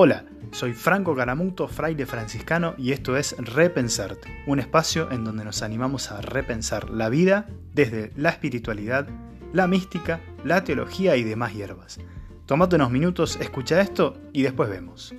Hola, soy Franco Caramuto, fraile franciscano, y esto es Repensarte, un espacio en donde nos animamos a repensar la vida desde la espiritualidad, la mística, la teología y demás hierbas. Tomate unos minutos, escucha esto y después vemos.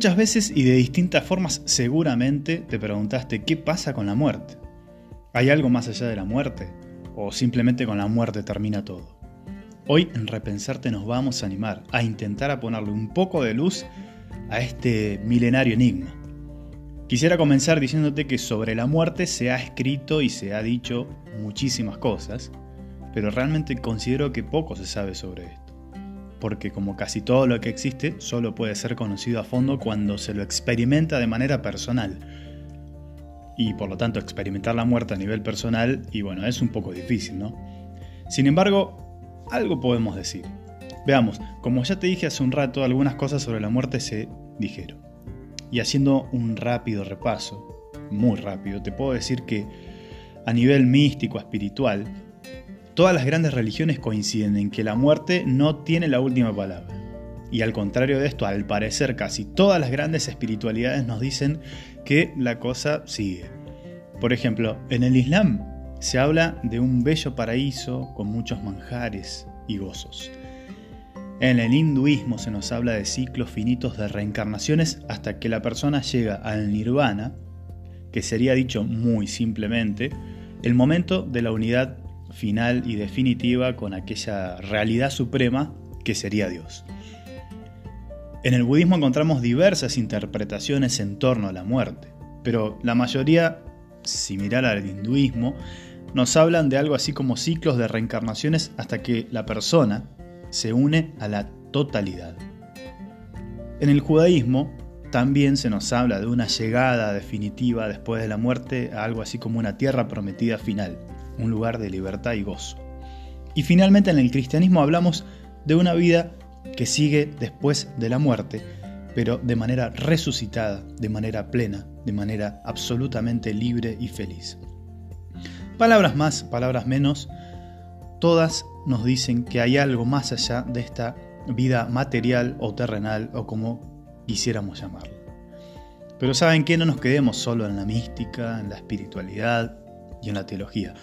Muchas veces y de distintas formas seguramente te preguntaste qué pasa con la muerte. ¿Hay algo más allá de la muerte? ¿O simplemente con la muerte termina todo? Hoy en Repensarte nos vamos a animar a intentar a ponerle un poco de luz a este milenario enigma. Quisiera comenzar diciéndote que sobre la muerte se ha escrito y se ha dicho muchísimas cosas, pero realmente considero que poco se sabe sobre esto porque como casi todo lo que existe, solo puede ser conocido a fondo cuando se lo experimenta de manera personal. Y por lo tanto experimentar la muerte a nivel personal, y bueno, es un poco difícil, ¿no? Sin embargo, algo podemos decir. Veamos, como ya te dije hace un rato, algunas cosas sobre la muerte se dijeron. Y haciendo un rápido repaso, muy rápido, te puedo decir que a nivel místico, espiritual, Todas las grandes religiones coinciden en que la muerte no tiene la última palabra. Y al contrario de esto, al parecer casi todas las grandes espiritualidades nos dicen que la cosa sigue. Por ejemplo, en el Islam se habla de un bello paraíso con muchos manjares y gozos. En el hinduismo se nos habla de ciclos finitos de reencarnaciones hasta que la persona llega al nirvana, que sería dicho muy simplemente, el momento de la unidad final y definitiva con aquella realidad suprema que sería Dios. En el budismo encontramos diversas interpretaciones en torno a la muerte, pero la mayoría, similar al hinduismo, nos hablan de algo así como ciclos de reencarnaciones hasta que la persona se une a la totalidad. En el judaísmo también se nos habla de una llegada definitiva después de la muerte a algo así como una tierra prometida final, un lugar de libertad y gozo. Y finalmente en el cristianismo hablamos de una vida que sigue después de la muerte, pero de manera resucitada, de manera plena, de manera absolutamente libre y feliz. Palabras más, palabras menos, todas nos dicen que hay algo más allá de esta vida material o terrenal o como quisiéramos llamarlo. Pero saben que no nos quedemos solo en la mística, en la espiritualidad y en la teología.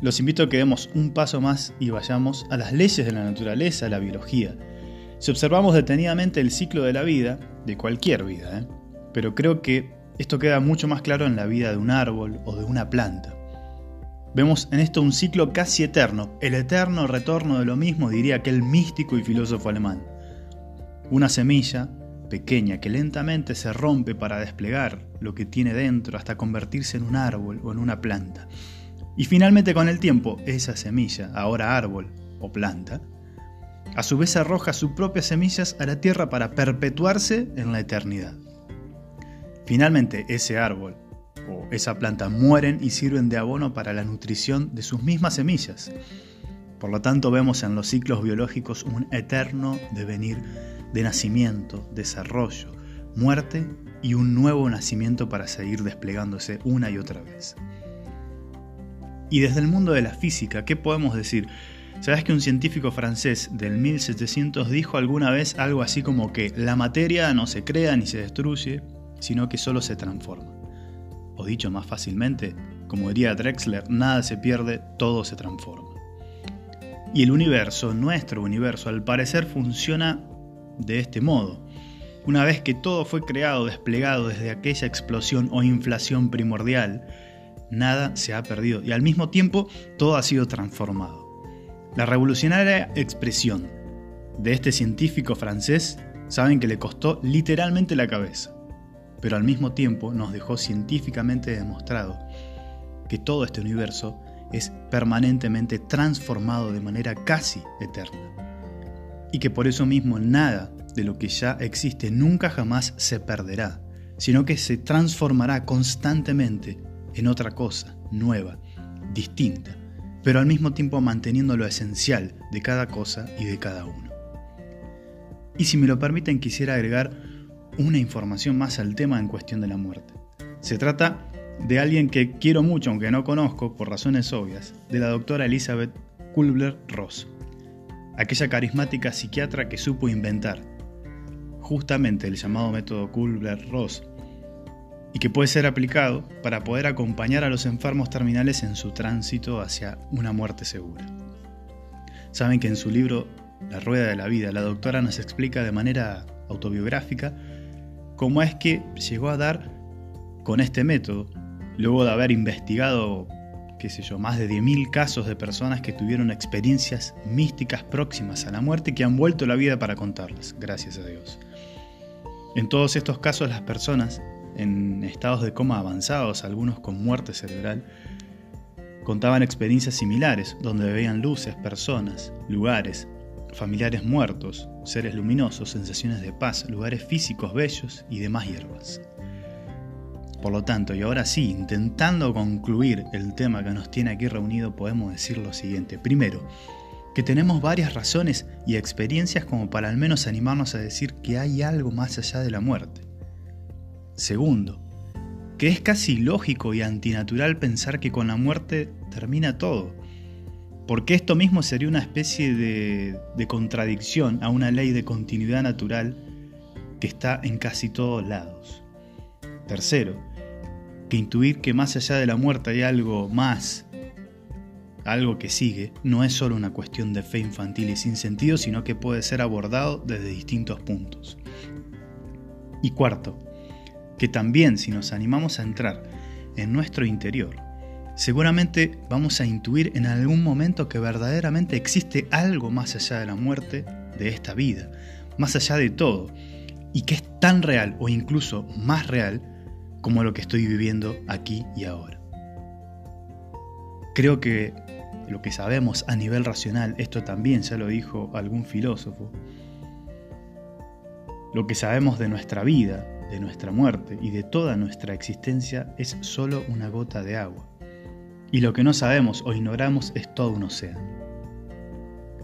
Los invito a que demos un paso más y vayamos a las leyes de la naturaleza, la biología. Si observamos detenidamente el ciclo de la vida, de cualquier vida, ¿eh? pero creo que esto queda mucho más claro en la vida de un árbol o de una planta. Vemos en esto un ciclo casi eterno, el eterno retorno de lo mismo, diría aquel místico y filósofo alemán. Una semilla, pequeña, que lentamente se rompe para desplegar lo que tiene dentro hasta convertirse en un árbol o en una planta. Y finalmente con el tiempo, esa semilla, ahora árbol o planta, a su vez arroja sus propias semillas a la tierra para perpetuarse en la eternidad. Finalmente ese árbol o esa planta mueren y sirven de abono para la nutrición de sus mismas semillas. Por lo tanto vemos en los ciclos biológicos un eterno devenir de nacimiento, desarrollo, muerte y un nuevo nacimiento para seguir desplegándose una y otra vez. Y desde el mundo de la física, ¿qué podemos decir? ¿Sabes que un científico francés del 1700 dijo alguna vez algo así como que la materia no se crea ni se destruye, sino que solo se transforma? O dicho más fácilmente, como diría Drexler, nada se pierde, todo se transforma. Y el universo, nuestro universo, al parecer funciona de este modo. Una vez que todo fue creado, desplegado desde aquella explosión o inflación primordial, nada se ha perdido y al mismo tiempo todo ha sido transformado. La revolucionaria expresión de este científico francés saben que le costó literalmente la cabeza, pero al mismo tiempo nos dejó científicamente demostrado que todo este universo es permanentemente transformado de manera casi eterna y que por eso mismo nada de lo que ya existe nunca jamás se perderá, sino que se transformará constantemente en otra cosa, nueva, distinta, pero al mismo tiempo manteniendo lo esencial de cada cosa y de cada uno. Y si me lo permiten, quisiera agregar una información más al tema en cuestión de la muerte. Se trata de alguien que quiero mucho, aunque no conozco, por razones obvias, de la doctora Elizabeth Kubler-Ross, aquella carismática psiquiatra que supo inventar justamente el llamado método Kubler-Ross y que puede ser aplicado para poder acompañar a los enfermos terminales en su tránsito hacia una muerte segura. Saben que en su libro La Rueda de la Vida, la doctora nos explica de manera autobiográfica cómo es que llegó a dar con este método, luego de haber investigado, qué sé yo, más de 10.000 casos de personas que tuvieron experiencias místicas próximas a la muerte que han vuelto la vida para contarlas, gracias a Dios. En todos estos casos las personas en estados de coma avanzados, algunos con muerte cerebral, contaban experiencias similares, donde veían luces, personas, lugares, familiares muertos, seres luminosos, sensaciones de paz, lugares físicos bellos y demás hierbas. Por lo tanto, y ahora sí, intentando concluir el tema que nos tiene aquí reunido, podemos decir lo siguiente. Primero, que tenemos varias razones y experiencias como para al menos animarnos a decir que hay algo más allá de la muerte. Segundo, que es casi lógico y antinatural pensar que con la muerte termina todo, porque esto mismo sería una especie de, contradicción a una ley de continuidad natural que está en casi todos lados. Tercero, intuir que más allá de la muerte hay algo más, algo que sigue, no es solo una cuestión de fe infantil y sin sentido, sino que puede ser abordado desde distintos puntos. Y cuarto, que también si nos animamos a entrar en nuestro interior, seguramente vamos a intuir en algún momento que verdaderamente existe algo más allá de la muerte de esta vida, más allá de todo, y que es tan real o incluso más real como lo que estoy viviendo aquí y ahora. Creo que lo que sabemos a nivel racional, esto también ya lo dijo algún filósofo, lo que sabemos de nuestra vida, de nuestra muerte y de toda nuestra existencia es solo una gota de agua. Y lo que no sabemos o ignoramos es todo un océano.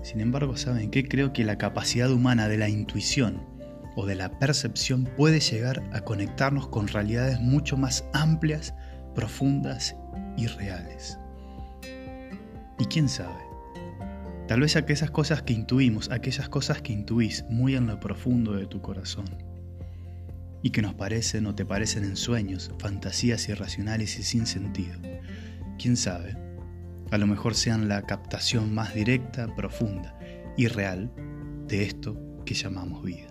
Sin embargo, ¿saben qué? Creo que la capacidad humana de la intuición o de la percepción puede llegar a conectarnos con realidades mucho más amplias, profundas y reales. Y quién sabe, tal vez aquellas cosas que intuimos, aquellas cosas que intuís muy en lo profundo de tu corazón, y que nos parecen o te parecen en sueños, fantasías irracionales y sin sentido. ¿Quién sabe? A lo mejor sean la captación más directa, profunda y real de esto que llamamos vida.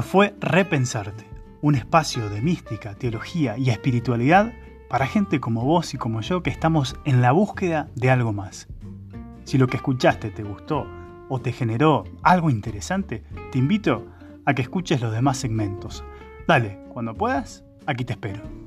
Esto fue Repensarte, un espacio de mística, teología y espiritualidad para gente como vos y como yo que estamos en la búsqueda de algo más. Si lo que escuchaste te gustó o te generó algo interesante, te invito a que escuches los demás segmentos Dale, cuando puedas, aquí te espero.